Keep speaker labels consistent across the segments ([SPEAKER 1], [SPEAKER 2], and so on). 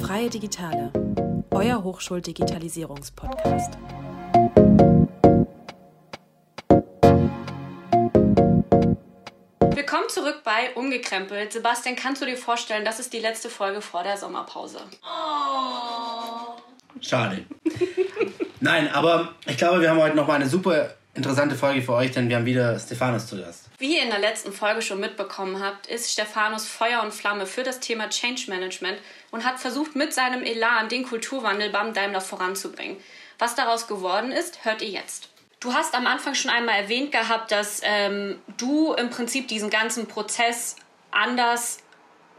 [SPEAKER 1] Freie Digitale, euer Hochschuldigitalisierungspodcast.
[SPEAKER 2] Willkommen zurück bei Umgekrempelt. Sebastian, kannst du dir vorstellen, das ist die letzte Folge vor der Sommerpause?
[SPEAKER 3] Oh. Schade. Nein, aber ich glaube, wir haben heute noch mal eine super interessante Folge für euch, denn wir haben wieder Stefanus zu Gast.
[SPEAKER 2] Wie ihr in der letzten Folge schon mitbekommen habt, ist Stefanus Feuer und Flamme für das Thema Change Management und hat versucht, mit seinem Elan den Kulturwandel beim Daimler voranzubringen. Was daraus geworden ist, hört ihr jetzt. Du hast am Anfang schon einmal erwähnt gehabt, dass ähm, du im Prinzip diesen ganzen Prozess anders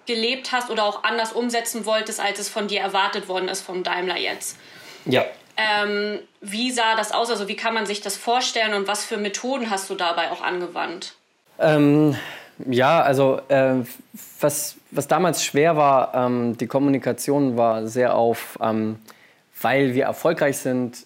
[SPEAKER 2] gelebt hast oder auch anders umsetzen wolltest, als es von dir erwartet worden ist vom Daimler jetzt.
[SPEAKER 3] Ja.
[SPEAKER 2] Ähm, wie sah das aus? Also wie kann man sich das vorstellen und was für Methoden hast du dabei auch angewandt?
[SPEAKER 4] Ähm, ja, also äh, was, was damals schwer war, ähm, die Kommunikation war sehr auf, ähm, weil wir erfolgreich sind,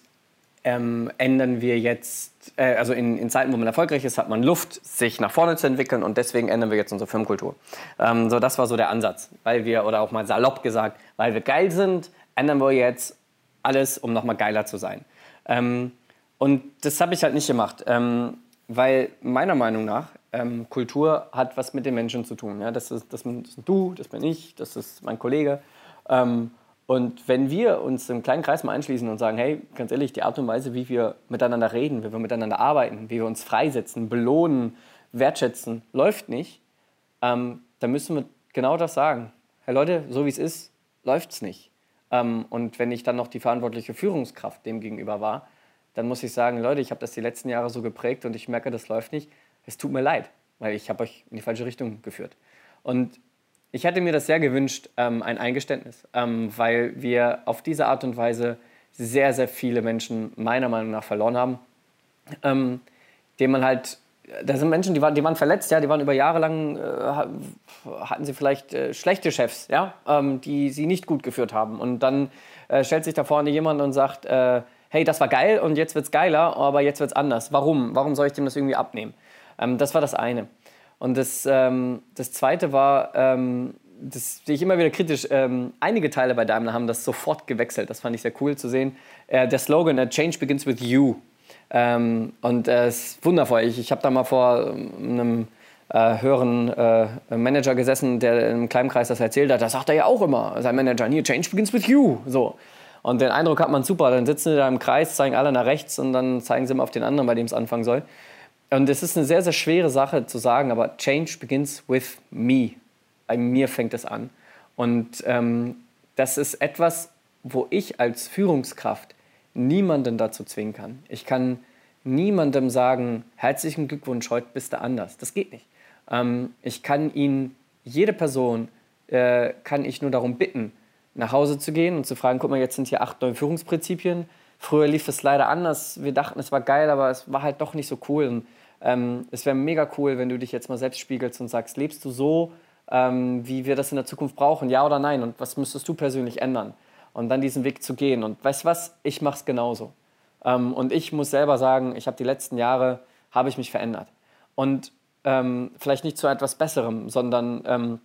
[SPEAKER 4] ähm, ändern wir jetzt, äh, also in, in, Zeiten, wo man erfolgreich ist, hat man Luft, sich nach vorne zu entwickeln und deswegen ändern wir jetzt unsere Firmenkultur. Ähm, so, das war so der Ansatz, weil wir, oder auch mal salopp gesagt, weil wir geil sind, ändern wir jetzt alles, um nochmal geiler zu sein. Ähm, und das habe ich halt nicht gemacht, ähm, weil meiner Meinung nach ähm, Kultur hat was mit den Menschen zu tun. Ja? Das, ist, das, das ist du, das bin ich, das ist mein Kollege. Ähm, und wenn wir uns im kleinen Kreis mal einschließen und sagen, hey, ganz ehrlich, die Art und Weise, wie wir miteinander reden, wie wir miteinander arbeiten, wie wir uns freisetzen, belohnen, wertschätzen, läuft nicht, ähm, dann müssen wir genau das sagen. Hey Leute, so wie es ist, läuft es nicht. Ähm, und wenn ich dann noch die verantwortliche Führungskraft dem gegenüber war, dann muss ich sagen, Leute, ich habe das die letzten Jahre so geprägt und ich merke, das läuft nicht. Es tut mir leid, weil ich habe euch in die falsche Richtung geführt. Und ich hätte mir das sehr gewünscht, ähm, ein Eingeständnis, ähm, weil wir auf diese Art und Weise sehr, sehr viele Menschen meiner Meinung nach verloren haben, ähm, denen man halt da sind Menschen, die waren, die waren verletzt, ja, die waren über Jahre lang, äh, hatten sie vielleicht äh, schlechte Chefs, ja, ähm, die sie nicht gut geführt haben. Und dann äh, stellt sich da vorne jemand und sagt, äh, hey, das war geil und jetzt wird es geiler, aber jetzt wird es anders. Warum? Warum soll ich dem das irgendwie abnehmen? Ähm, das war das eine. Und das, ähm, das zweite war, ähm, das sehe ich immer wieder kritisch. Ähm, einige Teile bei Daimler haben das sofort gewechselt. Das fand ich sehr cool zu sehen. Äh, der Slogan, Change begins with you. Ähm, und es äh, ist wundervoll. Ich, ich habe da mal vor ähm, einem äh, höheren äh, Manager gesessen, der im kleinen Kreis das erzählt hat. Da sagt er ja auch immer, sein Manager, hier, change begins with you. So. Und den Eindruck hat man super. Dann sitzen sie da im Kreis, zeigen alle nach rechts und dann zeigen sie immer auf den anderen, bei dem es anfangen soll. Und es ist eine sehr, sehr schwere Sache zu sagen, aber Change begins with me. Bei mir fängt es an. Und ähm, das ist etwas, wo ich als Führungskraft niemanden dazu zwingen kann. Ich kann niemandem sagen, herzlichen Glückwunsch, heute bist du anders. Das geht nicht. Ähm, ich kann ihn, jede Person, äh, kann ich nur darum bitten, nach Hause zu gehen und zu fragen, guck mal, jetzt sind hier acht neue Führungsprinzipien. Früher lief es leider anders. Wir dachten, es war geil, aber es war halt doch nicht so cool. Und, ähm, es wäre mega cool, wenn du dich jetzt mal selbst spiegelst und sagst, lebst du so, ähm, wie wir das in der Zukunft brauchen, ja oder nein? Und was müsstest du persönlich ändern? Und dann diesen Weg zu gehen. Und weißt du was, ich mache es genauso. Ähm, und ich muss selber sagen, ich habe die letzten Jahre, habe ich mich verändert. Und ähm, vielleicht nicht zu etwas Besserem, sondern ähm,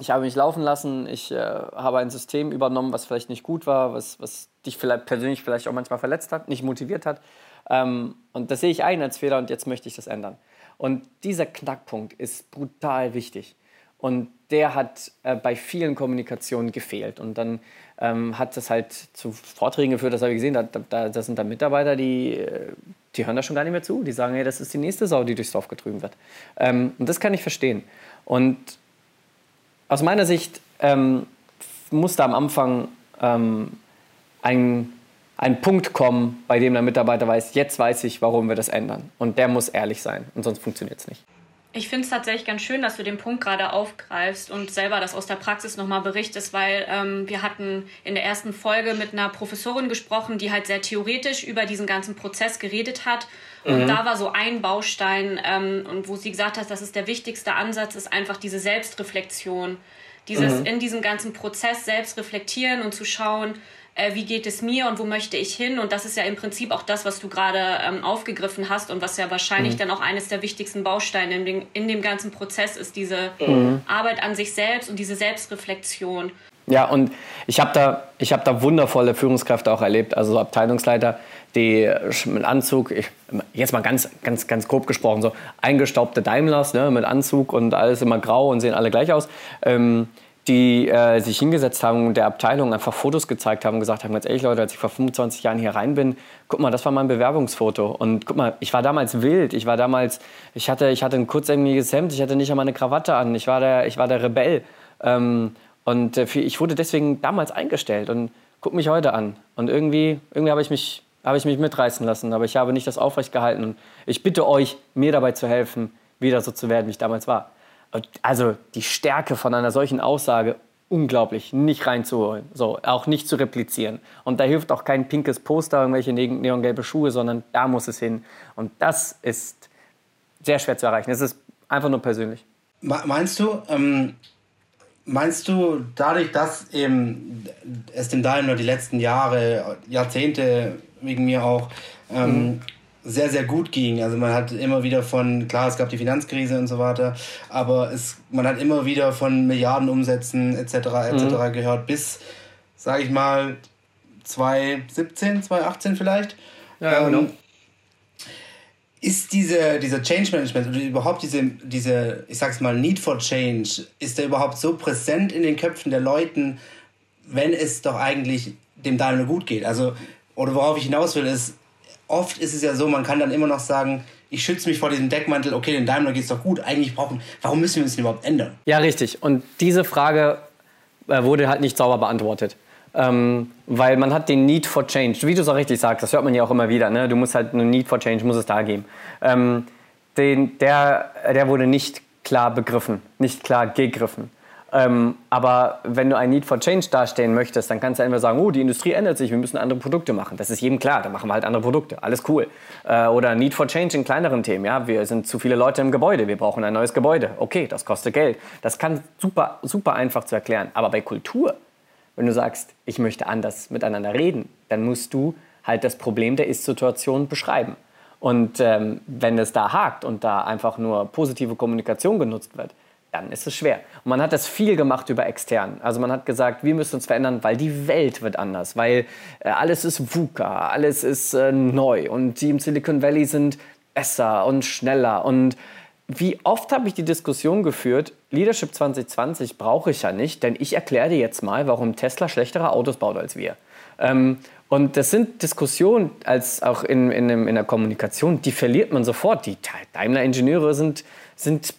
[SPEAKER 4] ich habe mich laufen lassen, ich äh, habe ein System übernommen, was vielleicht nicht gut war, was, was dich vielleicht persönlich vielleicht auch manchmal verletzt hat, nicht motiviert hat. Ähm, und das sehe ich ein als Fehler und jetzt möchte ich das ändern. Und dieser Knackpunkt ist brutal wichtig. Und der hat äh, bei vielen Kommunikationen gefehlt. Und dann ähm, hat das halt zu Vorträgen geführt, das habe ich gesehen, da, da, da sind dann Mitarbeiter, die, äh, die hören da schon gar nicht mehr zu. Die sagen, hey, das ist die nächste Sau, die durchs Dorf getrieben wird. Ähm, und das kann ich verstehen. Und aus meiner Sicht ähm, muss da am Anfang ähm, ein, ein Punkt kommen, bei dem der Mitarbeiter weiß, jetzt weiß ich, warum wir das ändern. Und der muss ehrlich sein, und sonst funktioniert es nicht.
[SPEAKER 2] Ich finde es tatsächlich ganz schön, dass du den Punkt gerade aufgreifst und selber das aus der Praxis nochmal berichtest, weil ähm, wir hatten in der ersten Folge mit einer Professorin gesprochen, die halt sehr theoretisch über diesen ganzen Prozess geredet hat. Und mhm. da war so ein Baustein, ähm, und wo sie gesagt hat, das ist der wichtigste Ansatz, ist einfach diese Selbstreflexion. Dieses mhm. in diesem ganzen Prozess selbst reflektieren und zu schauen, äh, wie geht es mir und wo möchte ich hin. Und das ist ja im Prinzip auch das, was du gerade ähm, aufgegriffen hast und was ja wahrscheinlich mhm. dann auch eines der wichtigsten Bausteine in dem, in dem ganzen Prozess ist, diese mhm. Arbeit an sich selbst und diese Selbstreflexion.
[SPEAKER 4] Ja, und ich habe da, hab da wundervolle Führungskräfte auch erlebt, also Abteilungsleiter, die mit Anzug, ich, jetzt mal ganz, ganz, ganz grob gesprochen, so eingestaubte Daimlers ne, mit Anzug und alles immer grau und sehen alle gleich aus. Ähm, die äh, sich hingesetzt haben und der Abteilung einfach Fotos gezeigt haben und gesagt haben, ganz ehrlich Leute, als ich vor 25 Jahren hier rein bin, guck mal, das war mein Bewerbungsfoto. Und guck mal, ich war damals wild, ich war damals, ich hatte, ich hatte ein kurzärmeliges Hemd, ich hatte nicht einmal eine Krawatte an, ich war der, ich war der Rebell. Ähm, und äh, ich wurde deswegen damals eingestellt. Und guck mich heute an. Und irgendwie, irgendwie habe ich mich habe ich mich mitreißen lassen, aber ich habe nicht das aufrecht gehalten. Und ich bitte euch, mir dabei zu helfen, wieder so zu werden, wie ich damals war. Also die Stärke von einer solchen Aussage unglaublich, nicht reinzuholen, so auch nicht zu replizieren. Und da hilft auch kein pinkes Poster, irgendwelche neongelbe Schuhe, sondern da muss es hin. Und das ist sehr schwer zu erreichen. Es ist einfach nur persönlich.
[SPEAKER 3] Meinst du, ähm, meinst du, dadurch, dass eben es dem Daimler die letzten Jahre, Jahrzehnte wegen mir auch ähm, mhm sehr, sehr gut ging. Also man hat immer wieder von, klar, es gab die Finanzkrise und so weiter, aber es, man hat immer wieder von Milliardenumsätzen etc. etc. Mhm. gehört, bis, sage ich mal, 2017, 2018 vielleicht. Ja, ähm, genau. Ist diese, dieser Change Management oder überhaupt diese, diese, ich sag's mal, Need for Change, ist der überhaupt so präsent in den Köpfen der Leuten, wenn es doch eigentlich dem Daimler gut geht? Also, oder worauf ich hinaus will, ist, oft ist es ja so, man kann dann immer noch sagen, ich schütze mich vor diesem Deckmantel, okay, den Daimler geht es doch gut, eigentlich brauchen, warum müssen wir uns überhaupt ändern?
[SPEAKER 4] Ja, richtig. Und diese Frage äh, wurde halt nicht sauber beantwortet. Ähm, weil man hat den Need for Change, wie du es auch richtig sagst, das hört man ja auch immer wieder, ne? du musst halt einen Need for Change, muss es da geben. Ähm, den, der, der wurde nicht klar begriffen, nicht klar gegriffen. Ähm, aber wenn du ein Need for Change darstellen möchtest, dann kannst du entweder sagen, oh, die Industrie ändert sich, wir müssen andere Produkte machen. Das ist jedem klar, dann machen wir halt andere Produkte. Alles cool. Äh, oder Need for Change in kleineren Themen. Ja, wir sind zu viele Leute im Gebäude, wir brauchen ein neues Gebäude. Okay, das kostet Geld. Das kann super, super einfach zu erklären. Aber bei Kultur, wenn du sagst, ich möchte anders miteinander reden, dann musst du halt das Problem der Ist-Situation beschreiben. Und ähm, wenn es da hakt und da einfach nur positive Kommunikation genutzt wird, dann ist es schwer. Und man hat das viel gemacht über extern. Also man hat gesagt, wir müssen uns verändern, weil die Welt wird anders, weil äh, alles ist VUCA, alles ist äh, neu und die im Silicon Valley sind besser und schneller. Und wie oft habe ich die Diskussion geführt, Leadership 2020 brauche ich ja nicht, denn ich erkläre dir jetzt mal, warum Tesla schlechtere Autos baut als wir. Ähm, und das sind Diskussionen, als auch in, in, in der Kommunikation, die verliert man sofort. Die Daimler-Ingenieure sind, sind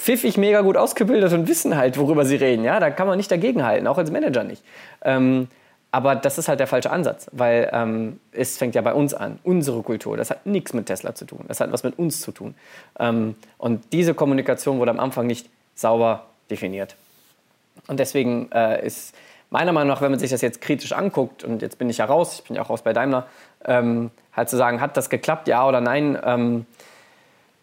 [SPEAKER 4] pfiffig mega gut ausgebildet und wissen halt, worüber sie reden. Ja, da kann man nicht dagegenhalten, auch als Manager nicht. Ähm, aber das ist halt der falsche Ansatz, weil ähm, es fängt ja bei uns an. Unsere Kultur, das hat nichts mit Tesla zu tun. Das hat was mit uns zu tun. Ähm, und diese Kommunikation wurde am Anfang nicht sauber definiert. Und deswegen äh, ist meiner Meinung nach, wenn man sich das jetzt kritisch anguckt, und jetzt bin ich ja raus, ich bin ja auch raus bei Daimler, ähm, halt zu sagen, hat das geklappt, ja oder nein? Ähm,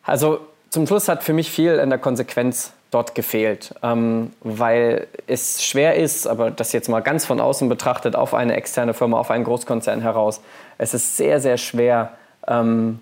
[SPEAKER 4] also zum Schluss hat für mich viel in der Konsequenz dort gefehlt, ähm, weil es schwer ist, aber das jetzt mal ganz von außen betrachtet, auf eine externe Firma, auf einen Großkonzern heraus, es ist sehr, sehr schwer, ähm,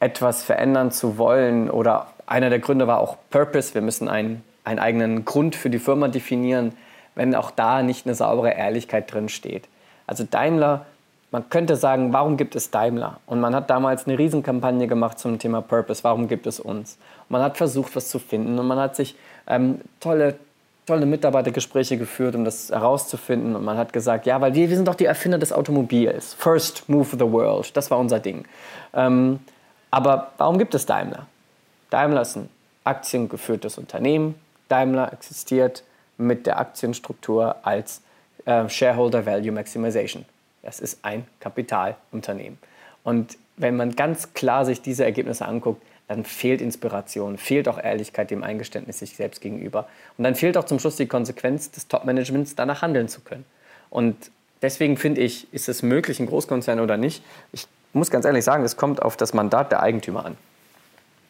[SPEAKER 4] etwas verändern zu wollen. Oder einer der Gründe war auch Purpose. Wir müssen einen, einen eigenen Grund für die Firma definieren, wenn auch da nicht eine saubere Ehrlichkeit drin steht. Also Daimler man könnte sagen, warum gibt es Daimler? Und man hat damals eine Riesenkampagne gemacht zum Thema Purpose, warum gibt es uns? Man hat versucht, was zu finden und man hat sich ähm, tolle, tolle Mitarbeitergespräche geführt, um das herauszufinden. Und man hat gesagt, ja, weil wir, wir sind doch die Erfinder des Automobils. First move the world, das war unser Ding. Ähm, aber warum gibt es Daimler? Daimler ist ein aktiengeführtes Unternehmen. Daimler existiert mit der Aktienstruktur als äh, Shareholder Value Maximization. Das ist ein Kapitalunternehmen. Und wenn man ganz klar sich diese Ergebnisse anguckt, dann fehlt Inspiration, fehlt auch Ehrlichkeit dem Eingeständnis sich selbst gegenüber. Und dann fehlt auch zum Schluss die Konsequenz des Top-Managements, danach handeln zu können. Und deswegen finde ich, ist es möglich, ein Großkonzern oder nicht? Ich muss ganz ehrlich sagen, es kommt auf das Mandat der Eigentümer an.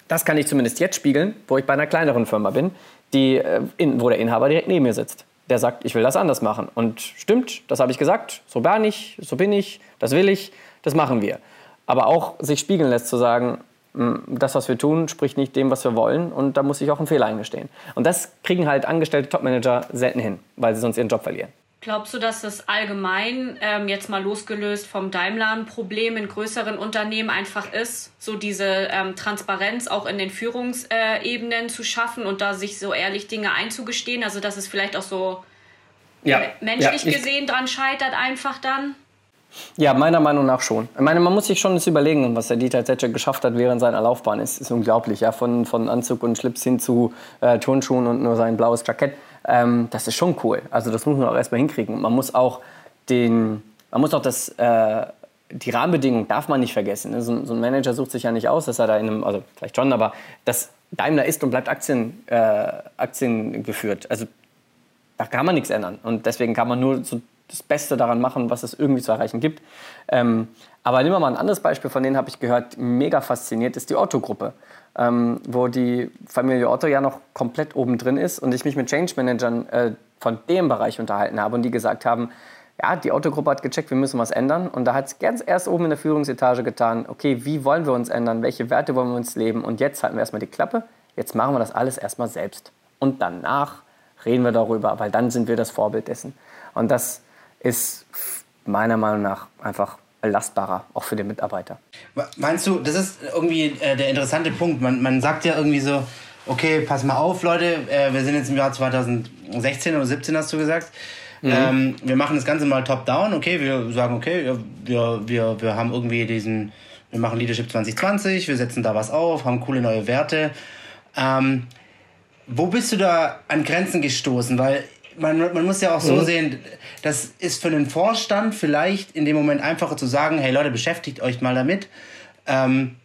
[SPEAKER 4] Das kann ich zumindest jetzt spiegeln, wo ich bei einer kleineren Firma bin, die, äh, wo der Inhaber direkt neben mir sitzt. Der sagt, ich will das anders machen. Und stimmt, das habe ich gesagt, so bin ich, so bin ich, das will ich, das machen wir. Aber auch sich spiegeln lässt, zu sagen, hm, das, was wir tun, spricht nicht dem, was wir wollen und da muss ich auch einen Fehler eingestehen. Und das kriegen halt angestellte Topmanager selten hin, weil sie sonst ihren Job verlieren.
[SPEAKER 2] Glaubst du, dass das allgemein, ähm, jetzt mal losgelöst vom Daimler, ein Problem in größeren Unternehmen einfach ist, so diese ähm, Transparenz auch in den Führungsebenen zu schaffen und da sich so ehrlich Dinge einzugestehen? Also, dass es vielleicht auch so ja. menschlich ja, gesehen dran scheitert, einfach dann?
[SPEAKER 4] Ja, meiner Meinung nach schon. Ich meine, man muss sich schon das überlegen, was der Dieter Zetsche geschafft hat während seiner Laufbahn. ist, ist unglaublich. Ja? Von, von Anzug und Schlips hin zu äh, Turnschuhen und nur sein blaues Jackett. Ähm, das ist schon cool. Also das muss man auch erstmal hinkriegen. Man muss auch den, man muss auch das, äh, die Rahmenbedingungen darf man nicht vergessen. Ne? So, so, ein Manager sucht sich ja nicht aus, dass er da in einem, also vielleicht schon, aber das Daimler ist und bleibt Aktien, äh, Aktien geführt. Also da kann man nichts ändern. Und deswegen kann man nur so das Beste daran machen, was es irgendwie zu erreichen gibt. Ähm, aber nehmen wir mal ein anderes Beispiel, von denen habe ich gehört, mega fasziniert, ist die Otto-Gruppe ähm, wo die Familie Otto ja noch komplett oben drin ist und ich mich mit Change Managern äh, von dem Bereich unterhalten habe und die gesagt haben, ja, die Autogruppe hat gecheckt, wir müssen was ändern. Und da hat es ganz erst oben in der Führungsetage getan, okay, wie wollen wir uns ändern, welche Werte wollen wir uns leben? Und jetzt halten wir erstmal die Klappe, jetzt machen wir das alles erstmal selbst. Und danach reden wir darüber, weil dann sind wir das Vorbild dessen. Und das ist meiner Meinung nach einfach belastbarer, auch für den Mitarbeiter.
[SPEAKER 3] Meinst du, das ist irgendwie äh, der interessante Punkt. Man, man sagt ja irgendwie so, okay, pass mal auf, Leute, äh, wir sind jetzt im Jahr 2016 oder 17, hast du gesagt. Mhm. Ähm, wir machen das Ganze mal top-down, okay, wir sagen, okay, wir, wir, wir haben irgendwie diesen, wir machen Leadership 2020, wir setzen da was auf, haben coole neue Werte. Ähm, wo bist du da an Grenzen gestoßen? Weil man, man muss ja auch so mhm. sehen, das ist für den Vorstand vielleicht in dem Moment einfacher zu sagen, hey Leute, beschäftigt euch mal damit. Ähm,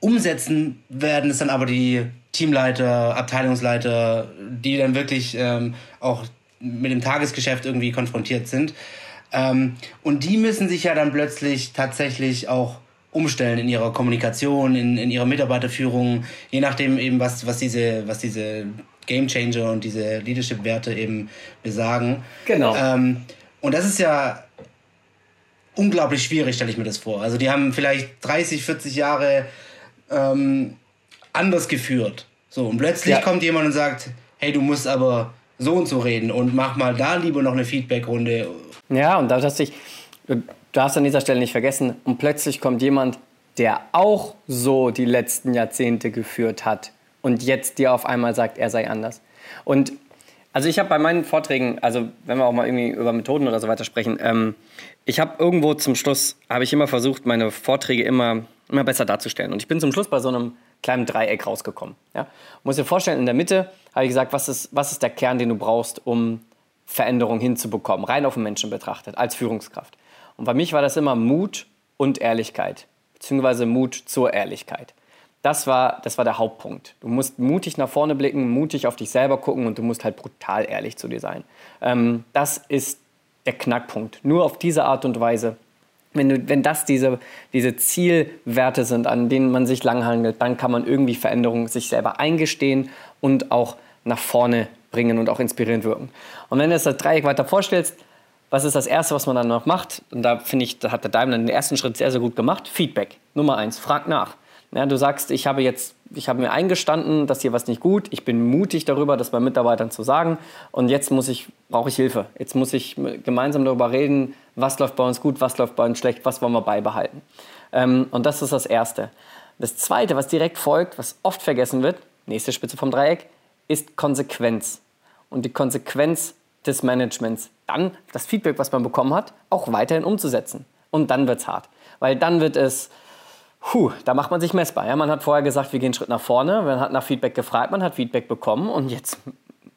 [SPEAKER 3] umsetzen werden es dann aber die Teamleiter, Abteilungsleiter, die dann wirklich ähm, auch mit dem Tagesgeschäft irgendwie konfrontiert sind. Ähm, und die müssen sich ja dann plötzlich tatsächlich auch umstellen in ihrer Kommunikation, in, in ihrer Mitarbeiterführung, je nachdem eben, was, was, diese, was diese Game Changer und diese Leadership-Werte eben besagen.
[SPEAKER 4] Genau.
[SPEAKER 3] Ähm, und das ist ja unglaublich schwierig, stelle ich mir das vor. Also die haben vielleicht 30, 40 Jahre ähm, anders geführt. So, und plötzlich ja. kommt jemand und sagt, hey, du musst aber so und so reden und mach mal da lieber noch eine Feedback-Runde.
[SPEAKER 4] Ja, und da dass ich, du darfst an dieser Stelle nicht vergessen, und plötzlich kommt jemand, der auch so die letzten Jahrzehnte geführt hat und jetzt dir auf einmal sagt, er sei anders. Und also ich habe bei meinen Vorträgen, also wenn wir auch mal irgendwie über Methoden oder so weiter sprechen, ähm, ich habe irgendwo zum Schluss, habe ich immer versucht, meine Vorträge immer, immer besser darzustellen. Und ich bin zum Schluss bei so einem kleinen Dreieck rausgekommen. Ja? Muss dir vorstellen, in der Mitte habe ich gesagt, was ist, was ist der Kern, den du brauchst, um Veränderung hinzubekommen, rein auf den Menschen betrachtet, als Führungskraft. Und bei mich war das immer Mut und Ehrlichkeit, beziehungsweise Mut zur Ehrlichkeit. Das war, das war der Hauptpunkt. Du musst mutig nach vorne blicken, mutig auf dich selber gucken und du musst halt brutal ehrlich zu dir sein. Ähm, das ist der Knackpunkt. Nur auf diese Art und Weise, wenn, du, wenn das diese, diese Zielwerte sind, an denen man sich langhangelt, dann kann man irgendwie Veränderungen sich selber eingestehen und auch nach vorne bringen und auch inspirierend wirken. Und wenn du das Dreieck weiter vorstellst, was ist das Erste, was man dann noch macht? Und da finde ich, da hat der Daimler den ersten Schritt sehr, sehr gut gemacht. Feedback. Nummer eins, frag nach. Ja, du sagst, ich habe jetzt, ich habe mir eingestanden, dass hier was nicht gut. Ich bin mutig darüber, das bei Mitarbeitern zu sagen. Und jetzt muss ich, brauche ich Hilfe. Jetzt muss ich gemeinsam darüber reden, was läuft bei uns gut, was läuft bei uns schlecht, was wollen wir beibehalten. Ähm, und das ist das Erste. Das Zweite, was direkt folgt, was oft vergessen wird, nächste Spitze vom Dreieck, ist Konsequenz. Und die Konsequenz des Managements, dann das Feedback, was man bekommen hat, auch weiterhin umzusetzen. Und dann wird es hart. Weil dann wird es, Puh, da macht man sich messbar. Ja? Man hat vorher gesagt, wir gehen einen Schritt nach vorne, man hat nach Feedback gefragt, man hat Feedback bekommen und jetzt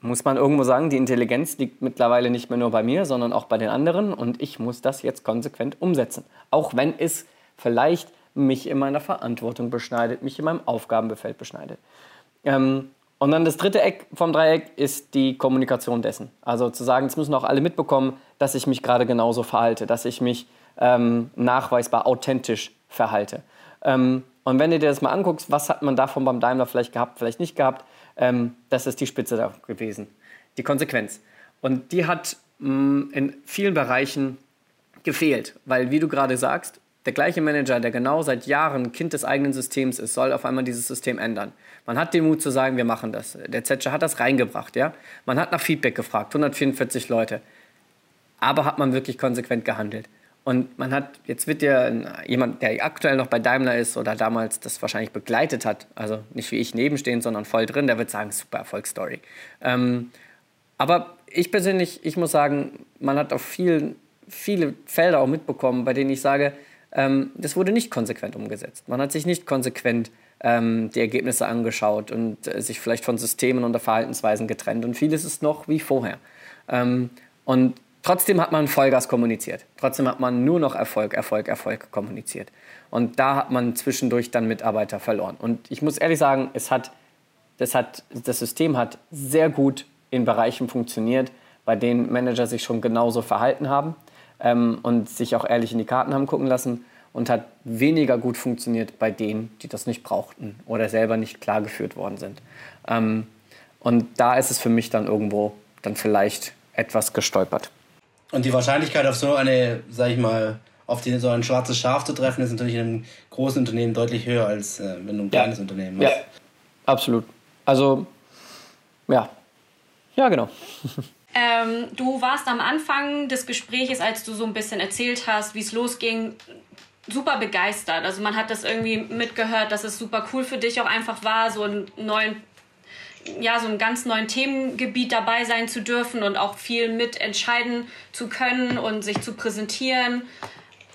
[SPEAKER 4] muss man irgendwo sagen, die Intelligenz liegt mittlerweile nicht mehr nur bei mir, sondern auch bei den anderen und ich muss das jetzt konsequent umsetzen. Auch wenn es vielleicht mich in meiner Verantwortung beschneidet, mich in meinem Aufgabenbefeld beschneidet. Ähm, und dann das dritte Eck vom Dreieck ist die Kommunikation dessen. Also zu sagen, es müssen auch alle mitbekommen, dass ich mich gerade genauso verhalte, dass ich mich ähm, nachweisbar authentisch verhalte. Ähm, und wenn du dir das mal anguckst, was hat man davon beim Daimler vielleicht gehabt, vielleicht nicht gehabt, ähm, das ist die Spitze da gewesen. Die Konsequenz. Und die hat mh, mm, in vielen Bereichen gefehlt, weil, wie du gerade sagst, der gleiche Manager, der genau seit Jahren Kind des eigenen Systems ist, soll auf einmal dieses System ändern. Man hat den Mut zu sagen, wir machen das. Der Zetscher hat das reingebracht, ja. Man hat nach Feedback gefragt, 144 Leute. Aber hat man wirklich konsequent gehandelt? Und man hat, jetzt wird ja jemand, der aktuell noch bei Daimler ist oder damals das wahrscheinlich begleitet hat, also nicht wie ich nebenstehend, sondern voll drin, der wird sagen, super Erfolgsstory. Ähm, aber ich persönlich, ich muss sagen, man hat auf vielen, viele Felder auch mitbekommen, bei denen ich sage, ähm, das wurde nicht konsequent umgesetzt. Man hat sich nicht konsequent ähm, die Ergebnisse angeschaut und äh, sich vielleicht von Systemen oder Verhaltensweisen getrennt. Und vieles ist noch wie vorher. Ähm, und Trotzdem hat man Vollgas kommuniziert. Trotzdem hat man nur noch Erfolg, Erfolg, Erfolg kommuniziert. Und da hat man zwischendurch dann Mitarbeiter verloren. Und ich muss ehrlich sagen, es hat, das, hat, das System hat sehr gut in Bereichen funktioniert, bei denen Manager sich schon genauso verhalten haben ähm, und sich auch ehrlich in die Karten haben gucken lassen und hat weniger gut funktioniert bei denen, die das nicht brauchten oder selber nicht klar geführt worden sind. Ähm, und da ist es für mich dann irgendwo dann vielleicht etwas gestolpert.
[SPEAKER 3] Und die Wahrscheinlichkeit auf so eine, sag ich mal, auf die, so ein schwarzes Schaf zu treffen, ist natürlich in einem großen Unternehmen deutlich höher, als äh, wenn du ein kleines ja. Unternehmen hast. Ja,
[SPEAKER 4] absolut. Also, ja. Ja, genau.
[SPEAKER 2] Ähm, du warst am Anfang des Gesprächs, als du so ein bisschen erzählt hast, wie es losging, super begeistert. Also man hat das irgendwie mitgehört, dass es super cool für dich auch einfach war, so einen neuen ja, so einem ganz neuen Themengebiet dabei sein zu dürfen und auch viel mitentscheiden zu können und sich zu präsentieren.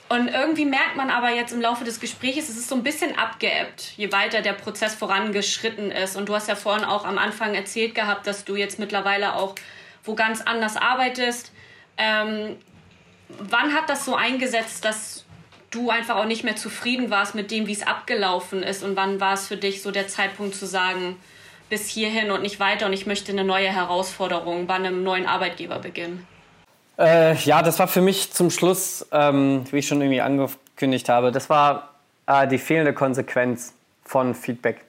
[SPEAKER 2] Und irgendwie merkt man aber jetzt im Laufe des Gesprächs, es ist so ein bisschen abgeebbt, je weiter der Prozess vorangeschritten ist. Und du hast ja vorhin auch am Anfang erzählt gehabt, dass du jetzt mittlerweile auch wo ganz anders arbeitest. Ähm, wann hat das so eingesetzt, dass du einfach auch nicht mehr zufrieden warst mit dem, wie es abgelaufen ist? Und wann war es für dich so der Zeitpunkt zu sagen, bis hierhin und nicht weiter und ich möchte eine neue Herausforderung bei einem neuen Arbeitgeber beginnen?
[SPEAKER 4] Äh, ja, das war für mich zum Schluss, ähm, wie ich schon irgendwie angekündigt habe, das war äh, die fehlende Konsequenz von Feedback.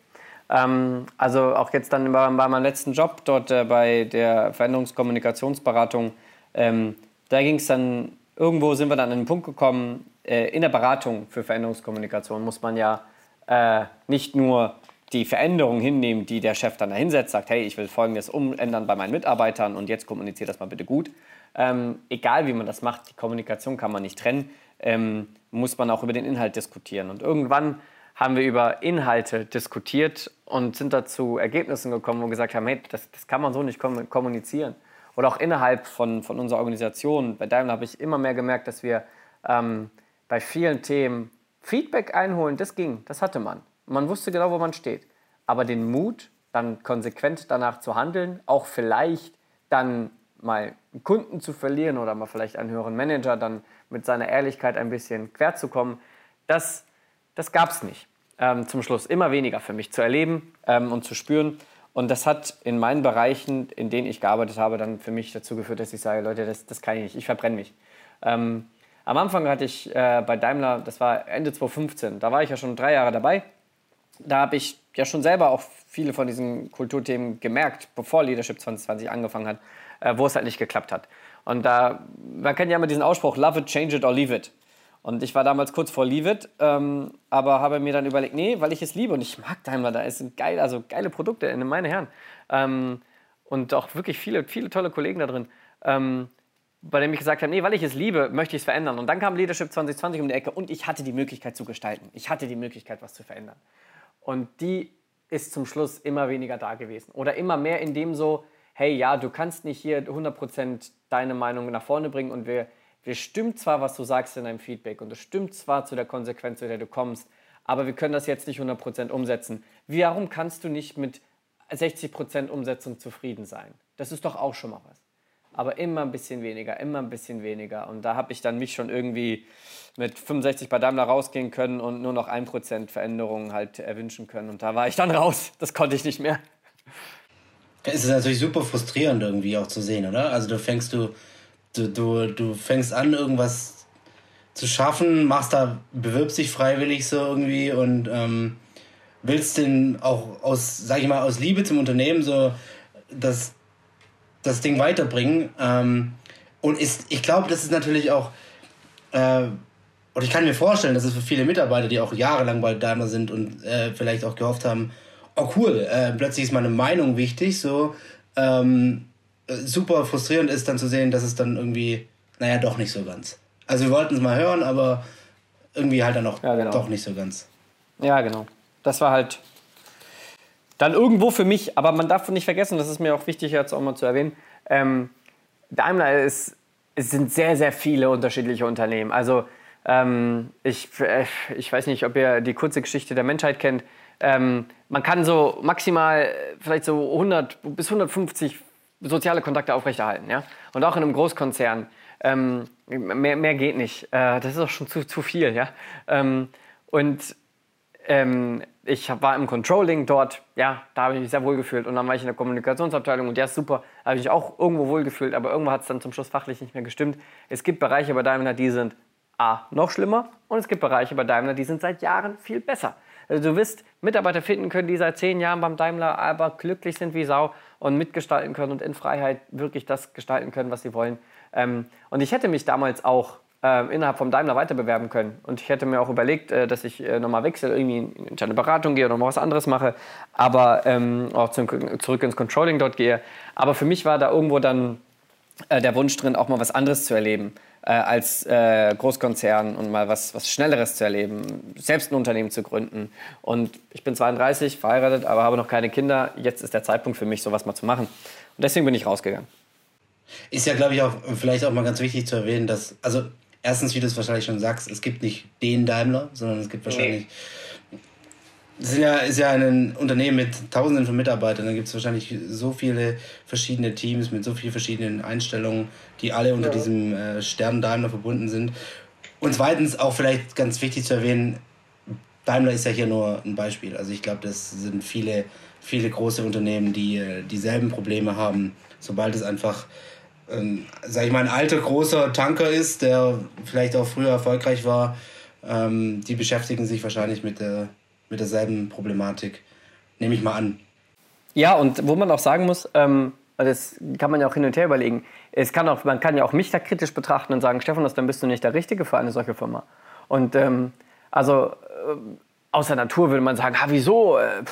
[SPEAKER 4] Ähm, also auch jetzt dann bei, bei meinem letzten Job dort äh, bei der Veränderungskommunikationsberatung, ähm, da ging es dann, irgendwo sind wir dann an den Punkt gekommen, äh, in der Beratung für Veränderungskommunikation muss man ja äh, nicht nur die Veränderung hinnehmen, die der Chef dann da hinsetzt, sagt, hey, ich will Folgendes umändern bei meinen Mitarbeitern und jetzt kommuniziert das mal bitte gut. Ähm, egal wie man das macht, die Kommunikation kann man nicht trennen, ähm, muss man auch über den Inhalt diskutieren. Und irgendwann haben wir über Inhalte diskutiert und sind dazu Ergebnissen gekommen, wo wir gesagt haben, hey, das, das kann man so nicht kommunizieren. Oder auch innerhalb von, von unserer Organisation. Bei Daimler habe ich immer mehr gemerkt, dass wir ähm, bei vielen Themen Feedback einholen, das ging, das hatte man. Man wusste genau, wo man steht. Aber den Mut, dann konsequent danach zu handeln, auch vielleicht dann mal einen Kunden zu verlieren oder mal vielleicht einen höheren Manager dann mit seiner Ehrlichkeit ein bisschen quer zu kommen, das, das gab es nicht. Ähm, zum Schluss immer weniger für mich zu erleben ähm, und zu spüren. Und das hat in meinen Bereichen, in denen ich gearbeitet habe, dann für mich dazu geführt, dass ich sage, Leute, das, das kann ich nicht, ich verbrenne mich. Ähm, am Anfang hatte ich äh, bei Daimler, das war Ende 2015, da war ich ja schon drei Jahre dabei da habe ich ja schon selber auch viele von diesen Kulturthemen gemerkt, bevor Leadership 2020 angefangen hat, äh, wo es halt nicht geklappt hat. Und da, man kennt ja immer diesen Ausspruch, love it, change it or leave it. Und ich war damals kurz vor Leave It, ähm, aber habe mir dann überlegt, nee, weil ich es liebe und ich mag Daimler, da ist geil, also geile Produkte, meine Herren. Ähm, und auch wirklich viele, viele tolle Kollegen da drin, ähm, bei denen ich gesagt habe, nee, weil ich es liebe, möchte ich es verändern. Und dann kam Leadership 2020 um die Ecke und ich hatte die Möglichkeit zu gestalten. Ich hatte die Möglichkeit, was zu verändern. Und die ist zum Schluss immer weniger da gewesen. Oder immer mehr in dem so, hey, ja, du kannst nicht hier 100% deine Meinung nach vorne bringen und wir, wir stimmt zwar, was du sagst in deinem Feedback und es stimmt zwar zu der Konsequenz, zu der du kommst, aber wir können das jetzt nicht 100% umsetzen. Warum kannst du nicht mit 60% Umsetzung zufrieden sein? Das ist doch auch schon mal was aber immer ein bisschen weniger, immer ein bisschen weniger. Und da habe ich dann mich schon irgendwie mit 65 bei Daimler rausgehen können und nur noch 1% Veränderungen halt erwünschen können. Und da war ich dann raus. Das konnte ich nicht mehr.
[SPEAKER 3] Es ist natürlich super frustrierend irgendwie auch zu sehen, oder? Also du fängst du, du, du, du fängst an, irgendwas zu schaffen, machst da, bewirbst dich freiwillig so irgendwie und ähm, willst den auch aus, sag ich mal, aus Liebe zum Unternehmen so das das Ding weiterbringen. Ähm, und ist, ich glaube, das ist natürlich auch, äh, und ich kann mir vorstellen, dass es für viele Mitarbeiter, die auch jahrelang bei Daimler sind und äh, vielleicht auch gehofft haben, oh cool, äh, plötzlich ist meine Meinung wichtig, so ähm, super frustrierend ist dann zu sehen, dass es dann irgendwie, naja, doch nicht so ganz. Also wir wollten es mal hören, aber irgendwie halt dann auch ja, genau. doch nicht so ganz.
[SPEAKER 4] Ja, genau. Das war halt dann irgendwo für mich, aber man darf nicht vergessen, das ist mir auch wichtig jetzt auch mal zu erwähnen, ähm, Daimler ist, es sind sehr, sehr viele unterschiedliche Unternehmen. Also ähm, ich, äh, ich weiß nicht, ob ihr die kurze Geschichte der Menschheit kennt. Ähm, man kann so maximal vielleicht so 100 bis 150 soziale Kontakte aufrechterhalten. Ja? Und auch in einem Großkonzern. Ähm, mehr, mehr geht nicht. Äh, das ist auch schon zu, zu viel. Ja? Ähm, und ähm, ich war im Controlling dort, ja, da habe ich mich sehr wohl gefühlt. Und dann war ich in der Kommunikationsabteilung und ist super, da habe ich mich auch irgendwo wohl gefühlt, aber irgendwo hat es dann zum Schluss fachlich nicht mehr gestimmt. Es gibt Bereiche bei Daimler, die sind A, noch schlimmer und es gibt Bereiche bei Daimler, die sind seit Jahren viel besser. Also du wirst Mitarbeiter finden können, die seit zehn Jahren beim Daimler aber glücklich sind wie Sau und mitgestalten können und in Freiheit wirklich das gestalten können, was sie wollen. Ähm, und ich hätte mich damals auch äh, innerhalb vom Daimler weiter bewerben können. Und ich hätte mir auch überlegt, äh, dass ich äh, nochmal wechsle, irgendwie in, in eine Beratung gehe oder nochmal was anderes mache, aber ähm, auch zum, zurück ins Controlling dort gehe. Aber für mich war da irgendwo dann äh, der Wunsch drin, auch mal was anderes zu erleben äh, als äh, Großkonzern und mal was, was Schnelleres zu erleben, selbst ein Unternehmen zu gründen. Und ich bin 32, verheiratet, aber habe noch keine Kinder. Jetzt ist der Zeitpunkt für mich, sowas mal zu machen. Und deswegen bin ich rausgegangen.
[SPEAKER 3] Ist ja, glaube ich, auch vielleicht auch mal ganz wichtig zu erwähnen, dass, also erstens, wie du es wahrscheinlich schon sagst, es gibt nicht den Daimler, sondern es gibt wahrscheinlich. Nee. Es ist ja, ist ja ein Unternehmen mit Tausenden von Mitarbeitern. Da gibt es wahrscheinlich so viele verschiedene Teams mit so vielen verschiedenen Einstellungen, die alle unter ja. diesem äh, Stern Daimler verbunden sind. Und zweitens auch vielleicht ganz wichtig zu erwähnen, Daimler ist ja hier nur ein Beispiel. Also ich glaube, das sind viele, viele große Unternehmen, die äh, dieselben Probleme haben, sobald es einfach ähm, sag ich mal, ein alter, großer Tanker ist, der vielleicht auch früher erfolgreich war, ähm, die beschäftigen sich wahrscheinlich mit, der, mit derselben Problematik. Nehme ich mal an.
[SPEAKER 4] Ja, und wo man auch sagen muss, ähm, das kann man ja auch hin und her überlegen, es kann auch, man kann ja auch mich da kritisch betrachten und sagen, Stefan, dann bist du nicht der Richtige für eine solche Firma. Und ähm, also äh, der Natur würde man sagen, ha, wieso? Äh,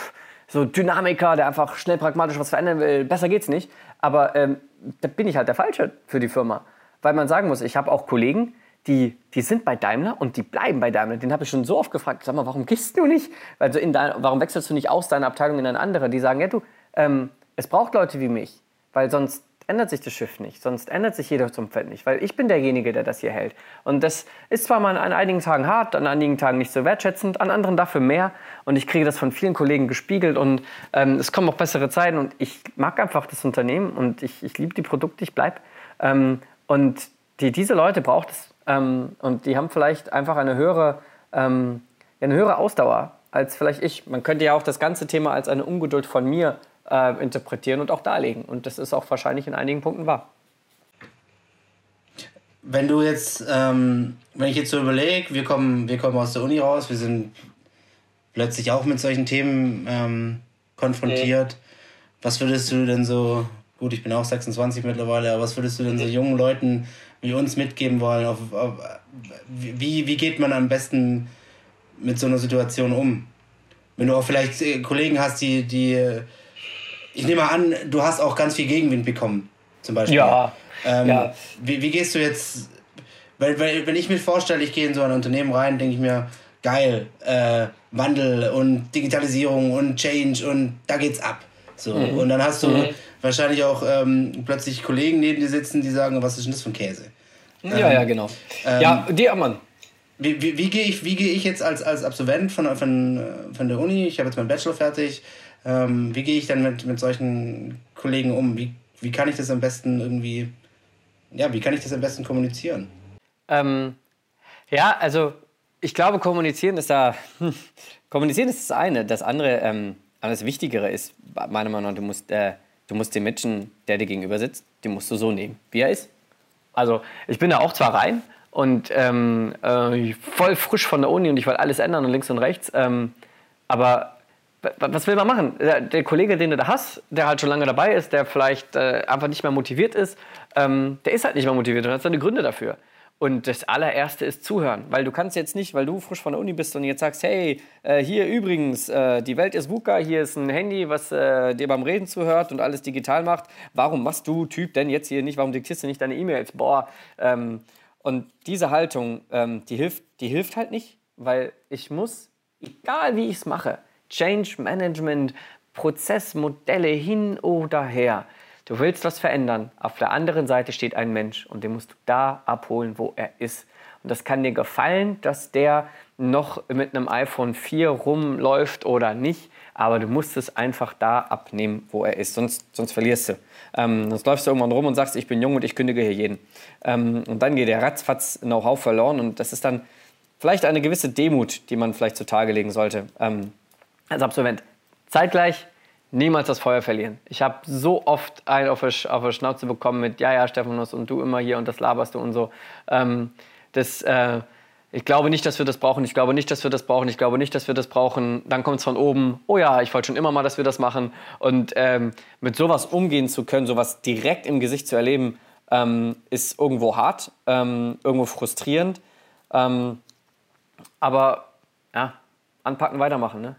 [SPEAKER 4] so Dynamiker, der einfach schnell pragmatisch was verändern will, besser geht's nicht. Aber ähm, da bin ich halt der Falsche für die Firma. Weil man sagen muss, ich habe auch Kollegen, die, die sind bei Daimler und die bleiben bei Daimler. Den habe ich schon so oft gefragt, sag mal, warum gehst du nicht? Also in dein, warum wechselst du nicht aus deiner Abteilung in eine andere? Die sagen, ja du, ähm, es braucht Leute wie mich, weil sonst ändert sich das Schiff nicht, sonst ändert sich jeder zum Feld nicht, weil ich bin derjenige, der das hier hält. Und das ist zwar mal an einigen Tagen hart, an einigen Tagen nicht so wertschätzend, an anderen dafür mehr. Und ich kriege das von vielen Kollegen gespiegelt und ähm, es kommen auch bessere Zeiten und ich mag einfach das Unternehmen und ich, ich liebe die Produkte, ich bleibe. Ähm, und die, diese Leute braucht es ähm, und die haben vielleicht einfach eine höhere, ähm, eine höhere Ausdauer als vielleicht ich. Man könnte ja auch das ganze Thema als eine Ungeduld von mir äh, interpretieren und auch darlegen. Und das ist auch wahrscheinlich in einigen Punkten wahr.
[SPEAKER 3] Wenn du jetzt, ähm, wenn ich jetzt so überlege, wir kommen, wir kommen aus der Uni raus, wir sind plötzlich auch mit solchen Themen ähm, konfrontiert. Nee. Was würdest du denn so, gut, ich bin auch 26 mittlerweile, aber was würdest du denn so jungen Leuten wie uns mitgeben wollen? Auf, auf, wie, wie geht man am besten mit so einer Situation um? Wenn du auch vielleicht äh, Kollegen hast, die, die ich nehme an, du hast auch ganz viel Gegenwind bekommen, zum Beispiel.
[SPEAKER 4] Ja.
[SPEAKER 3] Ähm,
[SPEAKER 4] ja.
[SPEAKER 3] Wie, wie gehst du jetzt, weil, weil wenn ich mir vorstelle, ich gehe in so ein Unternehmen rein, denke ich mir, geil, äh, Wandel und Digitalisierung und Change und da geht's ab. So. Mhm. Und dann hast du mhm. wahrscheinlich auch ähm, plötzlich Kollegen neben dir sitzen, die sagen, was ist denn das für ein Käse?
[SPEAKER 4] Ja, ähm, ja, genau. Ähm, ja, die Mann.
[SPEAKER 3] Wie, wie, wie gehe ich, geh ich jetzt als, als Absolvent von, von, von der Uni, ich habe jetzt meinen Bachelor fertig, ähm, wie gehe ich dann mit, mit solchen Kollegen um? Wie, wie kann ich das am besten irgendwie, ja, wie kann ich das am besten kommunizieren?
[SPEAKER 4] Ähm, ja, also ich glaube, kommunizieren ist da, kommunizieren ist das eine. Das andere, ähm, das Wichtigere ist, meiner Meinung nach, du musst, äh, du musst den Menschen, der dir gegenüber sitzt, den musst du so nehmen, wie er ist. Also ich bin da auch zwar rein und ähm, äh, voll frisch von der Uni und ich wollte alles ändern und links und rechts, ähm, aber was will man machen? Der, der, Kollege, den du da hast, der halt schon lange dabei ist, der vielleicht äh, einfach nicht mehr motiviert ist, ähm, der ist halt nicht mehr motiviert und hat seine Gründe dafür. Und das allererste ist zuhören, weil du kannst jetzt nicht, weil du frisch von der Uni bist und jetzt sagst, hey, äh, hier übrigens, äh, die Welt ist VUCA, hier ist ein Handy, was äh, dir beim Reden zuhört und alles digital macht. Warum machst du, Typ, denn jetzt hier nicht, warum diktierst du nicht deine E-Mails? Boah. Ähm, und diese Haltung, ähm, die, hilft, die hilft halt nicht, weil ich muss, egal wie ich es mache, Change Management, Prozessmodelle hin oder her, Du willst was verändern. Auf der anderen Seite steht ein Mensch und den musst du da abholen, wo er ist. Und das kann dir gefallen, dass der noch mit einem iPhone 4 rumläuft oder nicht. Aber du musst es einfach da abnehmen, wo er ist. Sonst, sonst verlierst du. Ähm, sonst läufst du irgendwann rum und sagst, ich bin jung und ich kündige hier jeden. Ähm, und dann geht der ratzfatz Know-how verloren. Und das ist dann vielleicht eine gewisse Demut, die man vielleicht zutage legen sollte ähm, als Absolvent. Zeitgleich niemals das Feuer verlieren. Ich habe so oft einen auf der, auf Schnauze bekommen mit, ja, ja, Stephanus, und du immer hier und das laberst du und so. Ähm, das, äh, ich glaube nicht, dass wir das brauchen, ich glaube nicht, dass wir das brauchen, ich glaube nicht, dass wir das brauchen. Dann kommt es von oben, oh ja, ich wollte schon immer mal, dass wir das machen. Und ähm, mit sowas umgehen zu können, sowas direkt im Gesicht zu erleben, ähm, ist irgendwo hart, ähm, irgendwo frustrierend. Ähm, aber ja, anpacken, weitermachen. Ne?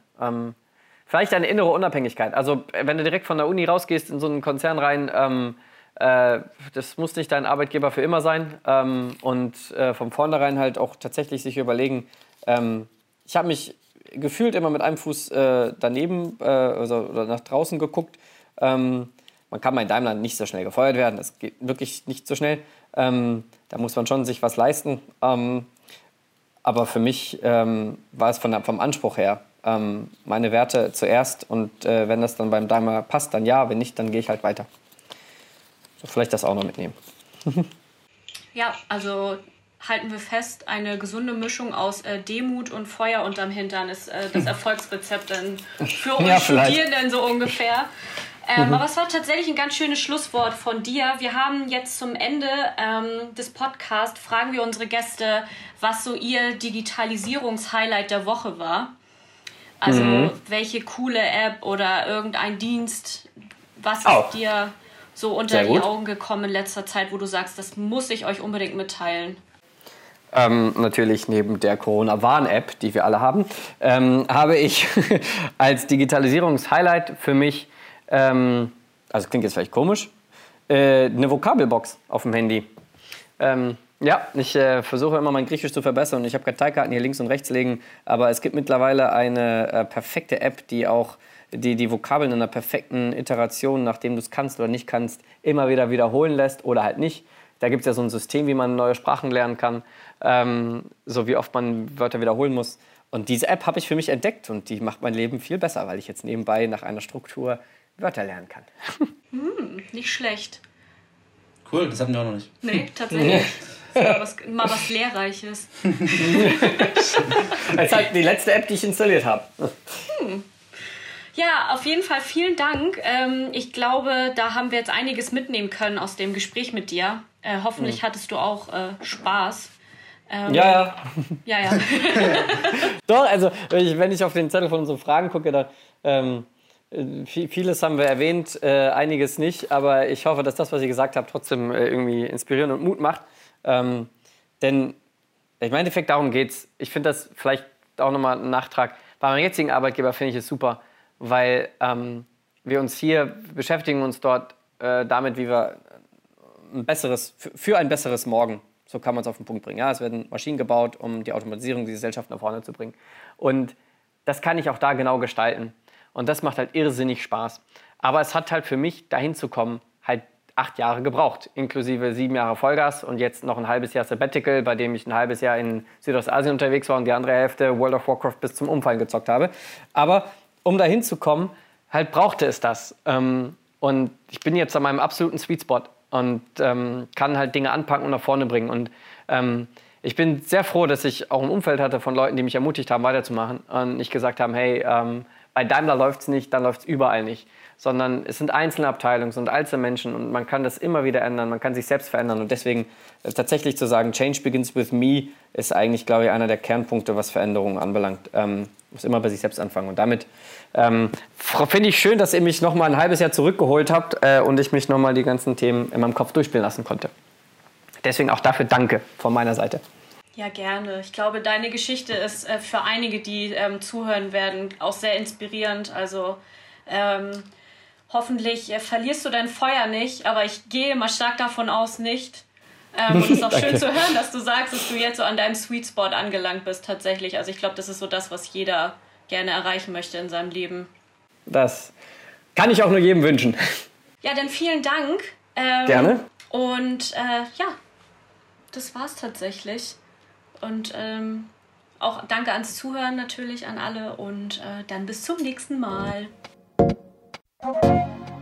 [SPEAKER 4] Vielleicht eine innere Unabhängigkeit. Also wenn du direkt von der Uni rausgehst in so einen Konzern rein, ähm, äh, das muss nicht dein Arbeitgeber für immer sein. Ähm, und äh, von vornherein halt auch tatsächlich sich überlegen, ähm, ich habe mich gefühlt immer mit einem Fuß äh, daneben äh, also, oder nach draußen geguckt. Ähm, man kann bei Daimler nicht so schnell gefeuert werden, das geht wirklich nicht so schnell. Ähm, da muss man schon sich was leisten. Ähm, aber für mich war es von, vom Anspruch her ähm, meine Werte zuerst und äh, wenn das dann beim Daimler passt, dann ja, wenn nicht, dann gehe ich halt weiter. So, vielleicht das auch noch mitnehmen.
[SPEAKER 2] ja, also halten wir fest, eine gesunde Mischung aus äh, Demut und Feuer unterm Hintern ist äh, das Erfolgsrezept dann für uns ja, Studierenden so ungefähr. Ähm, mhm. Aber es war tatsächlich ein ganz schönes Schlusswort von dir. Wir haben jetzt zum Ende ähm, des Podcasts, fragen wir unsere Gäste, was so ihr Digitalisierungshighlight der Woche war. Also mhm. welche coole App oder irgendein Dienst, was ist Auch. dir so unter die Augen gekommen in letzter Zeit, wo du sagst, das muss ich euch unbedingt mitteilen?
[SPEAKER 4] Ähm, natürlich neben der Corona-Warn-App, die wir alle haben, ähm, habe ich als Digitalisierungshighlight für mich, ähm, also klingt jetzt vielleicht komisch, äh, eine Vokabelbox auf dem Handy. Ähm, ja, ich äh, versuche immer mein Griechisch zu verbessern. Ich habe Karteikarten hier links und rechts liegen, aber es gibt mittlerweile eine äh, perfekte App, die auch die, die Vokabeln in einer perfekten Iteration, nachdem du es kannst oder nicht kannst, immer wieder wiederholen lässt oder halt nicht. Da gibt es ja so ein System, wie man neue Sprachen lernen kann, ähm, so wie oft man Wörter wiederholen muss. Und diese App habe ich für mich entdeckt und die macht mein Leben viel besser, weil ich jetzt nebenbei nach einer Struktur Wörter lernen kann.
[SPEAKER 2] Hm, nicht schlecht.
[SPEAKER 3] Cool, das hatten wir auch noch nicht.
[SPEAKER 2] Nee, tatsächlich. Mal was, mal was Lehrreiches.
[SPEAKER 4] das ist halt die letzte App, die ich installiert habe. Hm.
[SPEAKER 2] Ja, auf jeden Fall vielen Dank. Ähm, ich glaube, da haben wir jetzt einiges mitnehmen können aus dem Gespräch mit dir. Äh, hoffentlich mhm. hattest du auch äh, Spaß.
[SPEAKER 4] Ähm, ja, ja. Ja, ja. Doch, also wenn ich auf den Zettel von unseren Fragen gucke, da ähm, Vieles haben wir erwähnt, äh, einiges nicht, aber ich hoffe, dass das, was ich gesagt habe, trotzdem äh, irgendwie inspirieren und Mut macht. Ähm, denn im Endeffekt darum geht es. Ich finde das vielleicht auch nochmal ein Nachtrag. Bei meinem jetzigen Arbeitgeber finde ich es super, weil ähm, wir uns hier beschäftigen uns dort äh, damit, wie wir ein besseres, für ein besseres Morgen, so kann man es auf den Punkt bringen. Ja, es werden Maschinen gebaut, um die Automatisierung dieser Gesellschaft nach vorne zu bringen. Und das kann ich auch da genau gestalten. Und das macht halt irrsinnig Spaß. Aber es hat halt für mich, dahin zu kommen, halt acht Jahre gebraucht, inklusive sieben Jahre Vollgas und jetzt noch ein halbes Jahr Sabbatical, bei dem ich ein halbes Jahr in Südostasien unterwegs war und die andere Hälfte World of Warcraft bis zum Umfallen gezockt habe. Aber um dahin zu kommen, halt brauchte es das. Ähm, und ich bin jetzt an meinem absoluten Sweet Spot und ähm, kann halt Dinge anpacken und nach vorne bringen. Und ähm, ich bin sehr froh, dass ich auch ein Umfeld hatte von Leuten, die mich ermutigt haben, weiterzumachen und nicht gesagt haben, hey, bei Daimler läuft es nicht, dann läuft es überall nicht sondern es sind einzelne Abteilungen, es sind einzelne Menschen und man kann das immer wieder ändern, man kann sich selbst verändern und deswegen äh, tatsächlich zu sagen, Change begins with me, ist eigentlich, glaube ich, einer der Kernpunkte, was Veränderungen anbelangt. Ähm, muss immer bei sich selbst anfangen. Und damit ähm, finde ich schön, dass ihr mich noch mal ein halbes Jahr zurückgeholt habt äh, und ich mich noch mal die ganzen Themen in meinem Kopf durchspielen lassen konnte. Deswegen auch dafür danke von meiner Seite.
[SPEAKER 2] Ja, gerne. Ich glaube, deine Geschichte ist äh, für einige, die ähm, zuhören werden, auch sehr inspirierend. Also ähm, hoffentlich äh, verlierst du dein Feuer nicht, aber ich gehe mal stark davon aus, nicht. Ähm, und es ist auch schön zu hören, dass du sagst, dass du jetzt so an deinem Sweet Spot angelangt bist tatsächlich. Also ich glaube, das ist so das, was jeder gerne erreichen möchte in seinem Leben.
[SPEAKER 4] Das kann ich auch nur jedem wünschen.
[SPEAKER 2] Ja, dann vielen Dank.
[SPEAKER 4] Ähm, gerne.
[SPEAKER 2] Und äh, ja, das war's tatsächlich. Und ähm, auch danke ans Zuhören natürlich an alle und äh, dann bis zum nächsten Mal. you